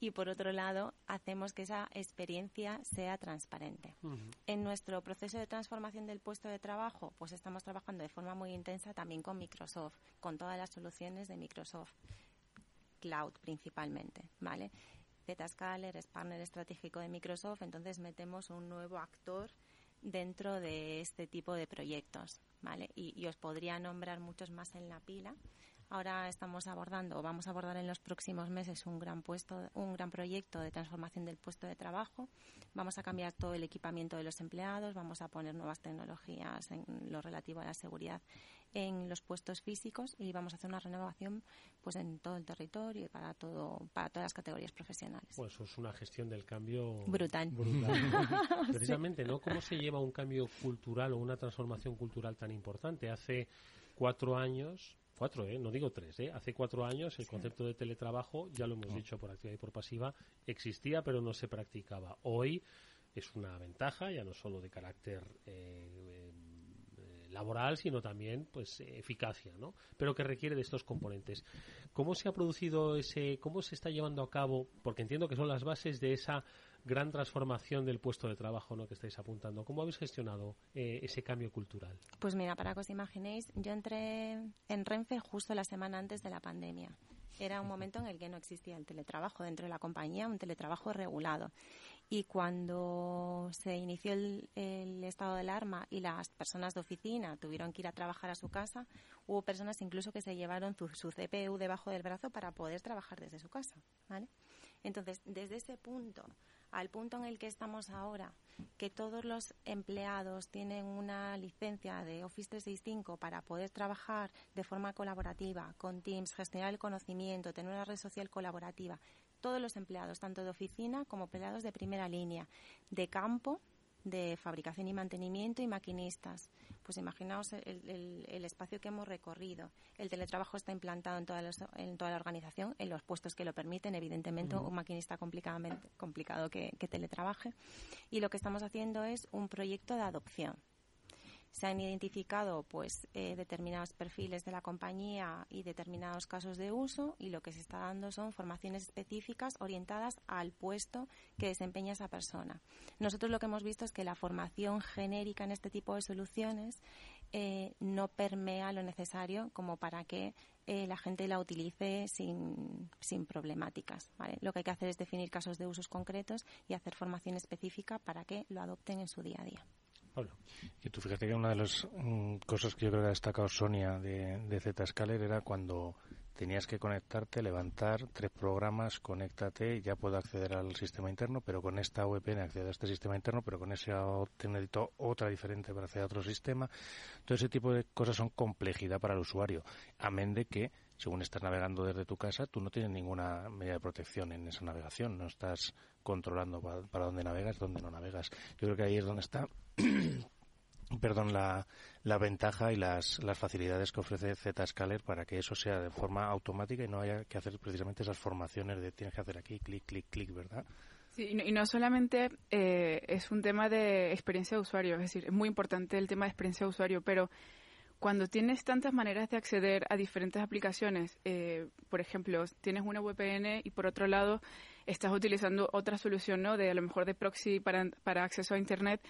y por otro lado, hacemos que esa experiencia sea transparente. En nuestro proceso de transformación del puesto de trabajo, pues estamos trabajando de forma muy intensa también con Microsoft, con todas las soluciones de Microsoft cloud principalmente, ¿vale? Zscaler es partner estratégico de Microsoft, entonces metemos un nuevo actor dentro de este tipo de proyectos, ¿vale? Y, y os podría nombrar muchos más en la pila, Ahora estamos abordando, o vamos a abordar en los próximos meses, un gran puesto, un gran proyecto de transformación del puesto de trabajo. Vamos a cambiar todo el equipamiento de los empleados, vamos a poner nuevas tecnologías en lo relativo a la seguridad en los puestos físicos y vamos a hacer una renovación pues en todo el territorio y para todo para todas las categorías profesionales.
Pues eso es una gestión del cambio
brutal.
Precisamente, ¿no? ¿Cómo se lleva un cambio cultural o una transformación cultural tan importante? Hace cuatro años cuatro, ¿eh? no digo tres, ¿eh? hace cuatro años el concepto de teletrabajo, ya lo hemos dicho por activa y por pasiva, existía pero no se practicaba. Hoy es una ventaja, ya no solo de carácter eh, eh, laboral, sino también pues eficacia, ¿no? Pero que requiere de estos componentes. ¿Cómo se ha producido ese, cómo se está llevando a cabo? Porque entiendo que son las bases de esa gran transformación del puesto de trabajo ¿no? que estáis apuntando. ¿Cómo habéis gestionado eh, ese cambio cultural?
Pues mira, para que os imaginéis, yo entré en Renfe justo la semana antes de la pandemia. Era un momento en el que no existía el teletrabajo dentro de la compañía, un teletrabajo regulado. Y cuando se inició el, estado de alarma y las personas de oficina tuvieron que ir a trabajar a su casa, hubo personas incluso que se llevaron su, su CPU debajo del brazo para poder trabajar desde su casa. ¿vale? Entonces, desde ese punto al punto en el que estamos ahora, que todos los empleados tienen una licencia de Office 365 para poder trabajar de forma colaborativa con Teams, gestionar el conocimiento, tener una red social colaborativa, todos los empleados, tanto de oficina como empleados de primera línea, de campo, de fabricación y mantenimiento y maquinistas. Pues imaginaos el, espacio que hemos recorrido. El teletrabajo está implantado en toda, en toda la organización, en los puestos que lo permiten, evidentemente un maquinista complicado que teletrabaje. Y lo que estamos haciendo es un proyecto de adopción se han identificado pues eh, determinados perfiles de la compañía y determinados casos de uso y lo que se está dando son formaciones específicas orientadas al puesto que desempeña esa persona. Nosotros lo que hemos visto es que la formación genérica en este tipo de soluciones eh, no permea lo necesario como para que eh, la gente la utilice sin, sin problemáticas. Lo que hay que hacer es definir casos de usos concretos y hacer formación específica para que lo adopten en su día a día.
Y tú fíjate que una de las mm, cosas que yo creo que ha destacado Sonia de, de Zscaler era cuando tenías que conectarte, levantar tres programas, conéctate, ya puedo acceder al sistema interno, pero con esta VPN accedo a este sistema interno, pero con ese necesito otra diferente para acceder a otro sistema. Todo ese tipo de cosas son complejidad para el usuario. Amén de que, según estás navegando desde tu casa, tú no tienes ninguna medida de protección en esa navegación. No estás controlando para, dónde navegas, dónde no navegas. Yo creo que ahí es donde está perdón, la, la, ventaja y las, las facilidades que ofrece Zscaler para que eso sea de forma automática y no haya que hacer precisamente esas formaciones de tienes que hacer aquí, clic, clic, clic, ¿verdad?
Sí, y no, solamente eh, es un tema de experiencia de usuario, es decir, es muy importante el tema de experiencia de usuario, pero cuando tienes tantas maneras de acceder a diferentes aplicaciones, eh, por ejemplo, tienes una VPN y por otro lado estás utilizando otra solución, ¿no? De a lo mejor de proxy para, para acceso a Internet,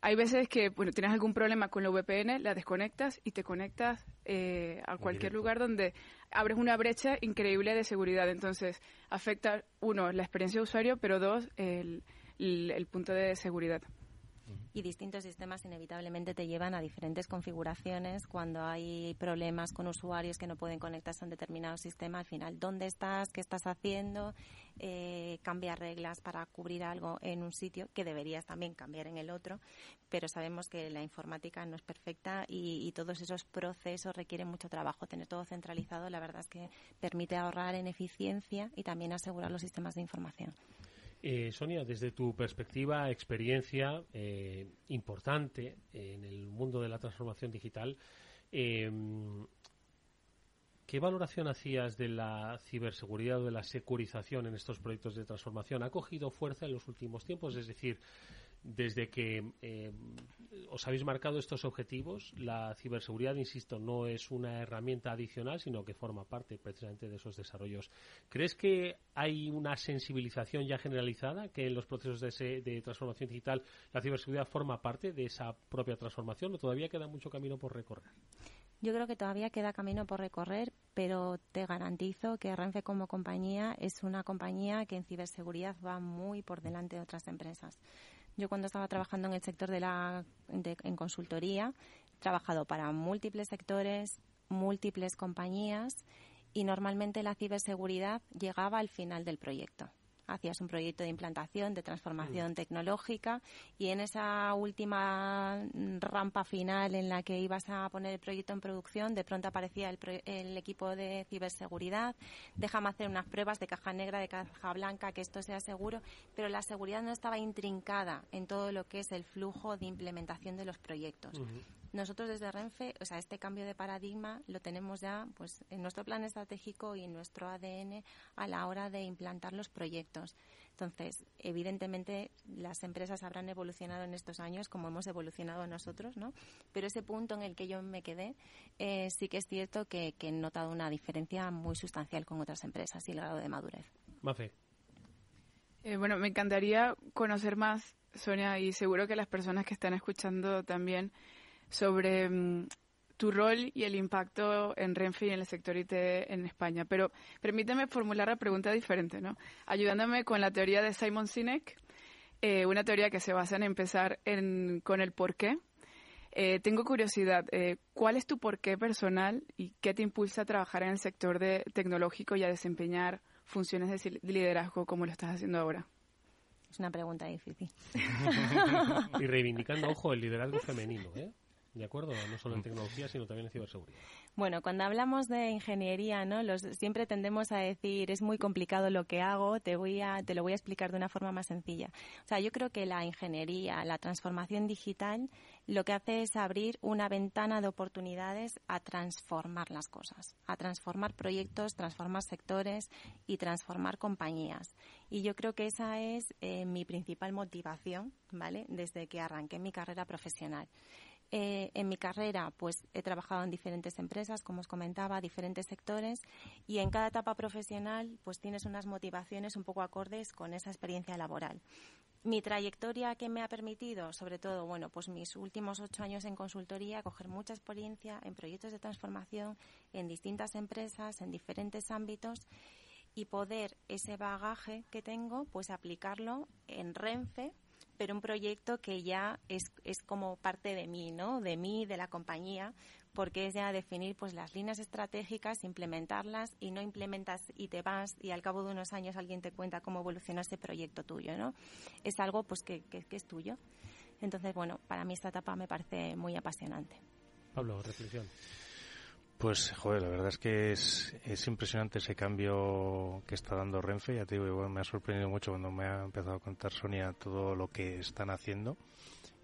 hay veces que bueno, tienes algún problema con la VPN, la desconectas y te conectas eh, a cualquier lugar donde abres una brecha increíble de seguridad. Entonces, afecta, uno, la experiencia de usuario, pero dos, el, el punto de seguridad
y distintos sistemas inevitablemente te llevan a diferentes configuraciones cuando hay problemas con usuarios que no pueden conectarse a un determinado sistema. Al final, ¿dónde estás? ¿Qué estás haciendo? Eh, cambiar reglas para cubrir algo en un sitio que deberías también cambiar en el otro, pero sabemos que la informática no es perfecta y, y todos esos procesos requieren mucho trabajo. Tener todo centralizado, la verdad es que permite ahorrar en eficiencia y también asegurar los sistemas de información.
Eh, Sonia, desde tu perspectiva, experiencia eh, importante en el mundo de la transformación digital, em, ¿qué valoración hacías de la ciberseguridad o de la securización en estos proyectos de transformación? ¿Ha cogido fuerza en los últimos tiempos? Es decir, desde que eh, os habéis marcado estos objetivos, la ciberseguridad, insisto, no es una herramienta adicional, sino que forma parte precisamente de esos desarrollos. ¿Crees que hay una sensibilización ya generalizada, que en los procesos de, de transformación digital la ciberseguridad forma parte de esa propia transformación o todavía queda mucho camino por recorrer?
Yo creo que todavía queda camino por recorrer, pero te garantizo que Renfe como compañía es una compañía que en ciberseguridad va muy por delante de otras empresas. Yo cuando estaba trabajando en el sector de la en consultoría, he trabajado para múltiples sectores, múltiples compañías y normalmente la ciberseguridad llegaba al final del proyecto hacías un proyecto de implantación, de transformación mm. tecnológica y en esa última rampa final en la que ibas a poner el proyecto en producción, de pronto aparecía el, equipo de ciberseguridad, déjame hacer unas pruebas de caja negra, de caja blanca, que esto sea seguro, pero la seguridad no estaba intrincada en todo lo que es el flujo de implementación de los proyectos. Nosotros desde Renfe, o sea, este cambio de paradigma lo tenemos ya pues en nuestro plan estratégico y en nuestro ADN a la hora de implantar los proyectos. Entonces, evidentemente las empresas habrán evolucionado en estos años como hemos evolucionado nosotros, ¿no? Pero ese punto en el que yo me quedé, eh, sí que es cierto que, que he notado una diferencia muy sustancial con otras empresas y el grado de madurez.
Mafe.
Eh, bueno, me encantaría conocer más, Sonia, y seguro que las personas que están escuchando también, sobre mm, tu rol y el impacto en Renfe y en el sector IT en España. Pero permíteme formular la pregunta diferente, ¿no? Ayudándome con la teoría de Simon Sinek, eh, una teoría que se basa en empezar en, con el por qué. Eh, tengo curiosidad, eh, ¿cuál es tu porqué personal y qué te impulsa a trabajar en el sector de, tecnológico y a desempeñar funciones de liderazgo como lo estás haciendo ahora?
Es una pregunta difícil.
y reivindicando, ojo, el liderazgo femenino, ¿eh? ¿De acuerdo? No solo en tecnología, sino también en ciberseguridad.
Bueno, cuando hablamos de ingeniería, ¿no? Los, siempre tendemos a decir, es muy complicado lo que hago, te, voy a, te lo voy a explicar de una forma más sencilla. O sea, yo creo que la ingeniería, la transformación digital, lo que hace es abrir una ventana de oportunidades a transformar las cosas, a transformar proyectos, transformar sectores y transformar compañías. Y yo creo que esa es eh, mi principal motivación, ¿vale? Desde que arranqué mi carrera profesional. Eh, en mi carrera, pues he trabajado en diferentes empresas, como os comentaba, diferentes sectores, y en cada etapa profesional, pues tienes unas motivaciones un poco acordes con esa experiencia laboral. Mi trayectoria que me ha permitido, sobre todo, bueno, pues mis últimos ocho años en consultoría, coger mucha experiencia en proyectos de transformación en distintas empresas, en diferentes ámbitos y poder ese bagaje que tengo, pues aplicarlo en Renfe pero un proyecto que ya es, es como parte de mí, ¿no? De mí, de la compañía, porque es ya definir pues las líneas estratégicas, implementarlas y no implementas y te vas y al cabo de unos años alguien te cuenta cómo evoluciona ese proyecto tuyo, ¿no? Es algo pues que, que, que es tuyo. Entonces, bueno, para mí esta etapa me parece muy apasionante.
Pablo, reflexión.
Pues, joder, la verdad es que es, es impresionante ese cambio que está dando Renfe. Ya te digo, me ha sorprendido mucho cuando me ha empezado a contar Sonia todo lo que están haciendo.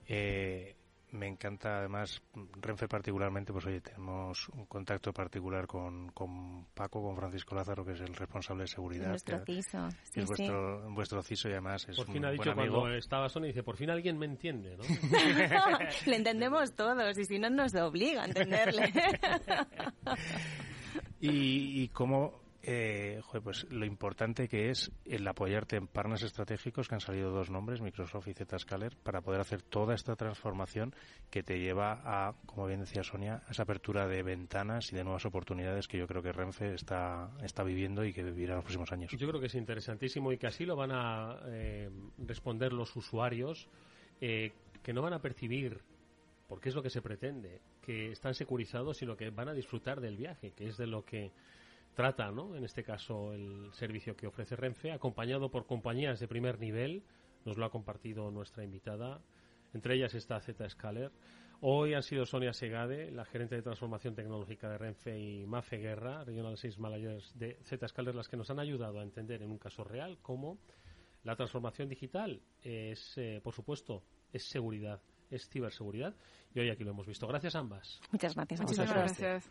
Eh, me encanta además Renfe particularmente, pues oye, tenemos un contacto particular con, con Paco, con Francisco Lázaro, que es el responsable de seguridad.
Nuestro CISO.
Sí, es vuestro, vuestro CISO y además es
Por fin
un
ha dicho
buen amigo.
cuando estaba Sony, dice, por fin alguien me entiende, ¿no?
Le entendemos todos y si no nos obliga a entenderle.
Y, y cómo, eh, pues lo importante que es el apoyarte en partners estratégicos, que han salido dos nombres, Microsoft y Zscaler, para poder hacer toda esta transformación que te lleva a, como bien decía Sonia, a esa apertura de ventanas y de nuevas oportunidades que yo creo que Renfe está, está viviendo y que vivirá en los próximos años.
Yo creo que es interesantísimo y que así lo van a eh, responder los usuarios, eh, que no van a percibir, porque es lo que se pretende, que están securizados, sino que van a disfrutar del viaje, que es de lo que trata, ¿no? En este caso, el servicio que ofrece Renfe, acompañado por compañías de primer nivel, nos lo ha compartido nuestra invitada, entre ellas está Zscaler. Hoy han sido Sonia Segade, la gerente de transformación tecnológica de Renfe, y Mafe Guerra, Regional Sales Managers de Zscaler, las que nos han ayudado a entender en un caso real cómo la transformación digital es, eh, por supuesto, es seguridad, es ciberseguridad, y hoy aquí lo hemos visto. Gracias a ambas.
Muchas gracias
gracias.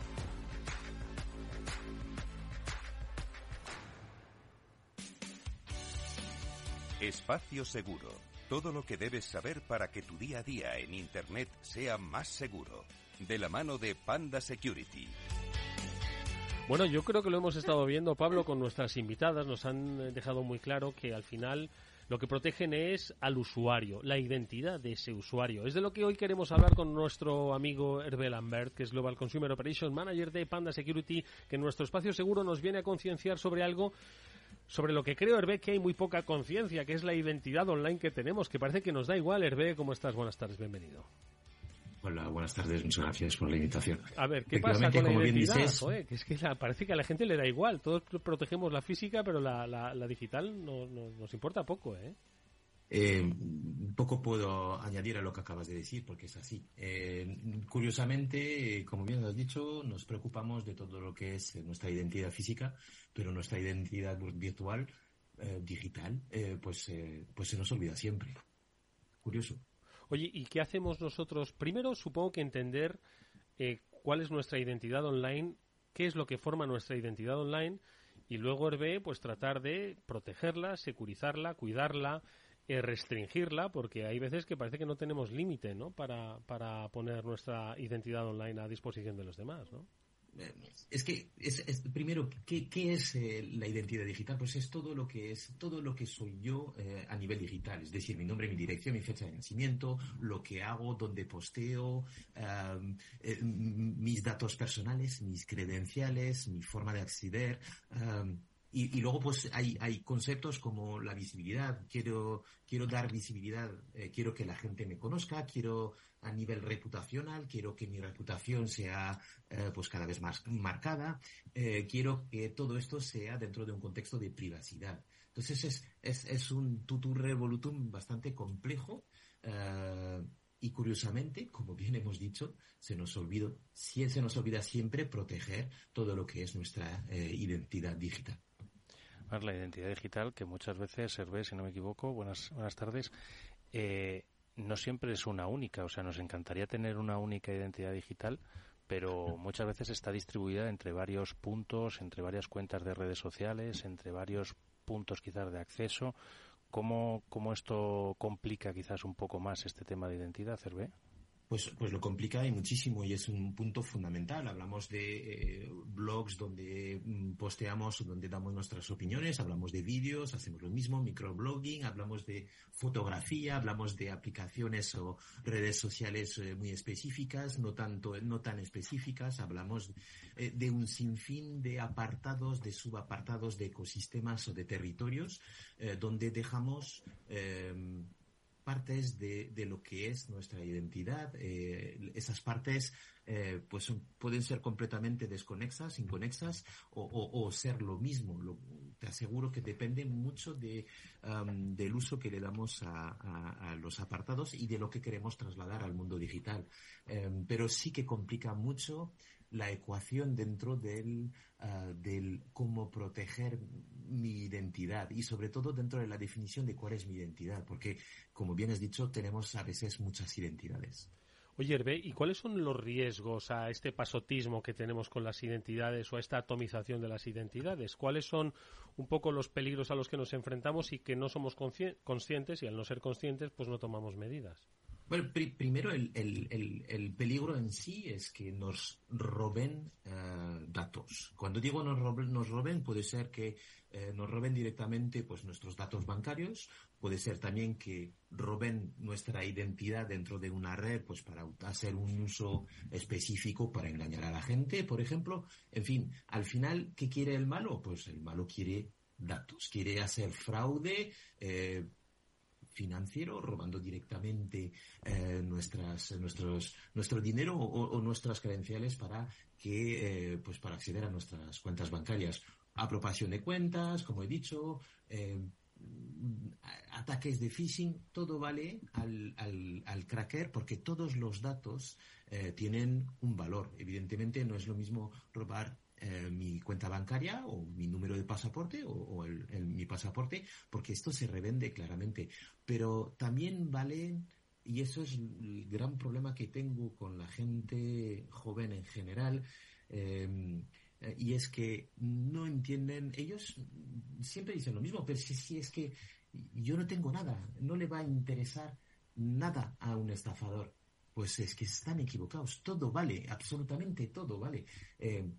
Espacio Seguro. Todo lo que debes saber para que tu día a día en Internet sea más seguro. De la mano de Panda Security.
Bueno, yo creo que lo hemos estado viendo, Pablo, con nuestras invitadas. Nos han eh, dejado muy claro que al final lo que protegen es al usuario, la identidad de ese usuario. Es de lo que hoy queremos hablar con nuestro amigo Hervé Lambert, que es Global Consumer Operations Manager de Panda Security, que en nuestro espacio seguro nos viene a concienciar sobre algo sobre lo que creo, Hervé, que hay muy poca conciencia, que es la identidad online que tenemos, que parece que nos da igual. Hervé, ¿cómo estás? Buenas tardes, bienvenido.
Hola, buenas tardes, muchas gracias por la invitación.
A ver, ¿qué pasa con la identidad? que es que parece que a la gente le da igual. Todos protegemos la física, pero la, la, digital no, nos importa poco, ¿eh?
Eh, poco puedo añadir a lo que acabas de decir, porque es así. Eh, curiosamente, como bien has dicho, nos preocupamos de todo lo que es nuestra identidad física, pero nuestra identidad virtual, eh, digital, pues, pues se nos olvida siempre. Curioso.
Oye, ¿y qué hacemos nosotros? Primero, supongo que entender cuál es nuestra identidad online, qué es lo que forma nuestra identidad online, y luego, Hervé, pues tratar de protegerla, securizarla, cuidarla, eh, restringirla, porque hay veces que parece que no tenemos límite ¿no? para, para poner nuestra identidad online a disposición de los demás. ¿no?
Eh, es que es, primero ¿qué, qué es eh, la identidad digital pues es todo lo que es todo lo que soy yo a nivel digital es decir mi nombre mi dirección mi fecha de nacimiento lo que hago dónde posteo mis datos personales mis credenciales mi forma de acceder y, luego pues hay, conceptos como la visibilidad. Quiero, quiero dar visibilidad, eh, quiero que la gente me conozca, quiero a nivel reputacional, quiero que mi reputación sea eh, pues cada vez más marcada, eh, quiero que todo esto sea dentro de un contexto de privacidad. Entonces es, es, es un tutu revolutum bastante complejo y curiosamente, como bien hemos dicho, se nos se nos olvida siempre proteger todo lo que es nuestra identidad digital
la identidad digital, que muchas veces, Hervé, si no me equivoco, buenas, buenas tardes, eh, no siempre es una única. O sea, nos encantaría tener una única identidad digital, pero muchas veces está distribuida entre varios puntos, entre varias cuentas de redes sociales, entre varios puntos quizás de acceso. ¿Cómo, cómo esto complica quizás un poco más este tema de identidad, Hervé?
Pues, pues lo complica y muchísimo y es un punto fundamental. Hablamos de eh, blogs donde mm, posteamos, donde damos nuestras opiniones, hablamos de vídeos, hacemos lo mismo, microblogging, hablamos de fotografía, hablamos de aplicaciones o redes sociales eh, muy específicas, no tanto, no tan específicas, hablamos eh, de un sinfín de apartados, de subapartados, de ecosistemas o de territorios, donde dejamos partes de, de, lo que es nuestra identidad. Eh, esas partes eh, pues pueden ser completamente desconexas, inconexas o, o, ser lo mismo. te aseguro que depende mucho de, del uso que le damos a, a, los apartados y de lo que queremos trasladar al mundo digital. Em, pero sí que complica mucho la ecuación dentro del, ah, del cómo proteger mi identidad y sobre todo dentro de la definición de cuál es mi identidad, porque como bien has dicho, tenemos a veces muchas identidades.
Oye, Hervé, ¿y cuáles son los riesgos a este pasotismo que tenemos con las identidades o a esta atomización de las identidades? ¿Cuáles son un poco los peligros a los que nos enfrentamos y que no somos conscientes y al no ser conscientes pues no tomamos medidas?
Bueno, primero el, el, el, peligro en sí es que nos roben eh, datos. Cuando digo nos roben, nos roben puede ser que eh, nos roben directamente pues nuestros datos bancarios, puede ser también que roben nuestra identidad dentro de una red pues para hacer un uso específico para engañar a la gente, por ejemplo. En fin, al final, ¿qué quiere el malo? Pues el malo quiere datos, quiere hacer fraude, eh, financiero, robando directamente eh, nuestras, nuestros, nuestro dinero o, nuestras credenciales para que, eh, pues para acceder a nuestras cuentas bancarias. Apropiación de cuentas, como he dicho, eh, ataques de phishing, todo vale al, al, al cracker porque todos los datos tienen un valor. Evidentemente no es lo mismo robar eh, mi cuenta bancaria o mi número de pasaporte o, el, mi pasaporte, porque esto se revende claramente. Pero también vale, y eso es el gran problema que tengo con la gente joven en general, em, y es que no entienden, ellos siempre dicen lo mismo, pero si, si es que yo no tengo nada, no le va a interesar nada a un estafador. Pues es que están equivocados, todo vale, absolutamente todo vale. Em,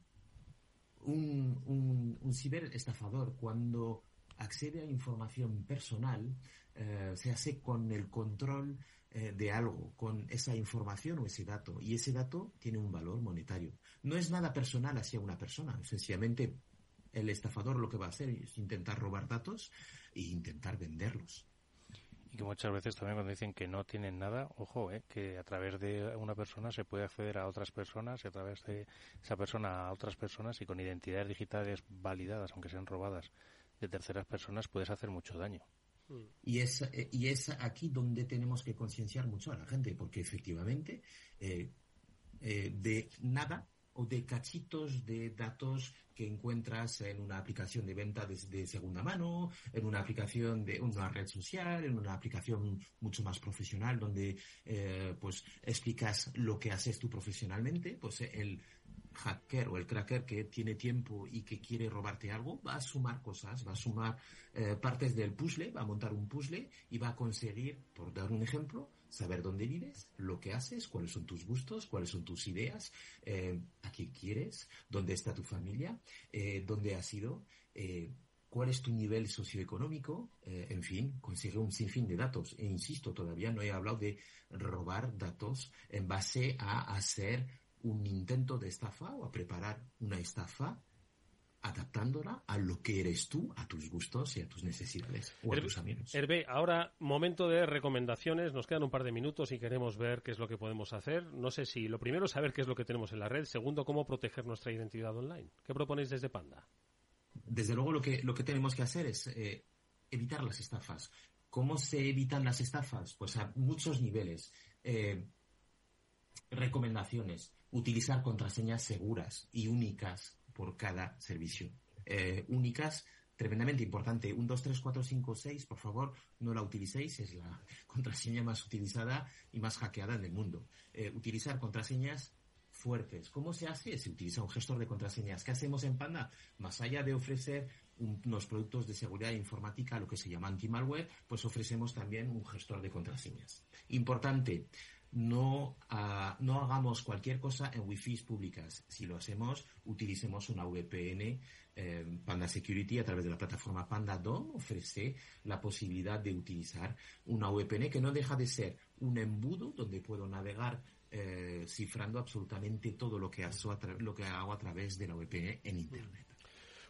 un, un, ciberestafador cuando accede a información personal eh, se hace con el control eh, de algo, con esa información o ese dato. Y ese dato tiene un valor monetario. No es nada personal hacia una persona, sencillamente el estafador lo que va a hacer es intentar robar datos e intentar venderlos.
Y que muchas veces también cuando dicen que no tienen nada, ojo, eh, que a través de una persona se puede acceder a otras personas y a través de esa persona a otras personas y con identidades digitales validadas, aunque sean robadas de terceras personas, puedes hacer mucho daño.
Y es, eh, y es aquí donde tenemos que concienciar mucho a la gente, porque efectivamente eh, eh, de nada o de cachitos de datos que encuentras en una aplicación de venta de, segunda mano, en una aplicación de una red social, en una aplicación mucho más profesional donde pues explicas lo que haces tú profesionalmente, pues el hacker o el cracker que tiene tiempo y que quiere robarte algo, va a sumar cosas, va a sumar eh, partes del puzzle, va a montar un puzzle y va a conseguir, por dar un ejemplo, saber dónde vives, lo que haces, cuáles son tus gustos, cuáles son tus ideas, eh, a qué quieres, dónde está tu familia, eh, dónde has ido, cuál es tu nivel socioeconómico, en fin, consigue un sinfín de datos. E insisto, todavía no he hablado de robar datos en base a hacer un intento de estafa o a preparar una estafa adaptándola a lo que eres tú, a tus gustos y a tus necesidades o a tus amigos.
Hervé, ahora momento de recomendaciones. Nos quedan un par de minutos y queremos ver qué es lo que podemos hacer. No sé si lo primero es saber qué es lo que tenemos en la red. Segundo, cómo proteger nuestra identidad online. ¿Qué proponéis desde Panda?
Desde luego lo que, lo que tenemos que hacer es eh, evitar las estafas. ¿Cómo se evitan las estafas? Pues a muchos niveles. Eh, recomendaciones utilizar contraseñas seguras y únicas por cada servicio. Eh, únicas, tremendamente importante. Un 2, 3, 4, 5, 6, por favor, no la utilicéis. Es la contraseña más utilizada y más hackeada en el mundo. Eh, utilizar contraseñas fuertes. ¿Cómo se hace? Se utiliza un gestor de contraseñas. ¿Qué hacemos en Panda? Más allá de ofrecer unos productos de seguridad informática, lo que se llama anti-malware, pues ofrecemos también un gestor de contraseñas. Importante, no, ah, no hagamos cualquier cosa en wifi públicas. Si lo hacemos, utilicemos una VPN. Eh, Panda Security a través de la plataforma PandaDOM ofrece la posibilidad de utilizar una VPN que no deja de ser un embudo donde puedo navegar eh, cifrando absolutamente todo lo que hago a través de la VPN en Internet.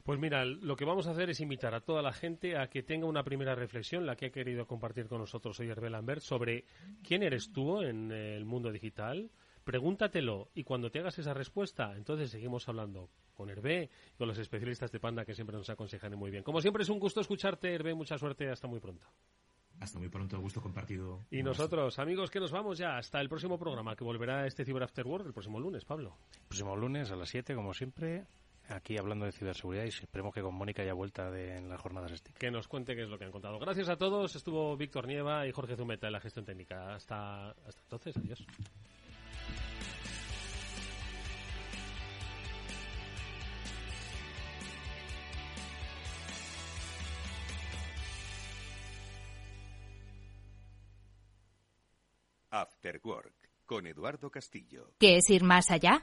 Pues mira, lo que vamos a hacer es invitar a toda la gente a que tenga una primera reflexión, la que ha querido compartir con nosotros hoy Herbel Lambert, sobre quién eres tú en el mundo digital. Pregúntatelo y cuando te hagas esa respuesta, entonces seguimos hablando con Hervé y con los especialistas de Panda que siempre nos aconsejan muy bien. Como siempre es un gusto escucharte, Hervé, mucha suerte, hasta muy pronto.
Hasta muy pronto, gusto compartido.
Y nosotros, amigos, que nos vamos ya hasta el próximo programa, que volverá este Cyber After Work el próximo lunes, Pablo.
El próximo lunes a las 7, como siempre, aquí hablando de ciberseguridad y esperemos que con Mónica haya vuelta de, en las jornadas STIC.
Que nos cuente qué es lo que han contado. Gracias a todos. Estuvo Víctor Nieva y Jorge Zumeta en la gestión técnica. Hasta, hasta entonces, adiós.
After Work con Eduardo Castillo.
¿Qué es ir más allá?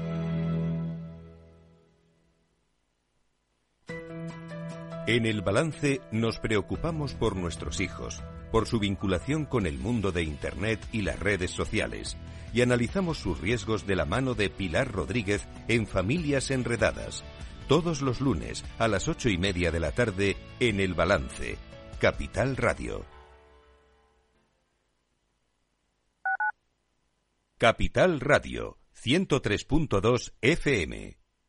En el balance nos preocupamos por nuestros hijos, por su vinculación con el mundo de Internet y las redes sociales, y analizamos sus riesgos de la mano de Pilar Rodríguez en Familias Enredadas, todos los lunes a las ocho y media de la tarde en el balance, Capital Radio. Capital Radio, 103.2 FM.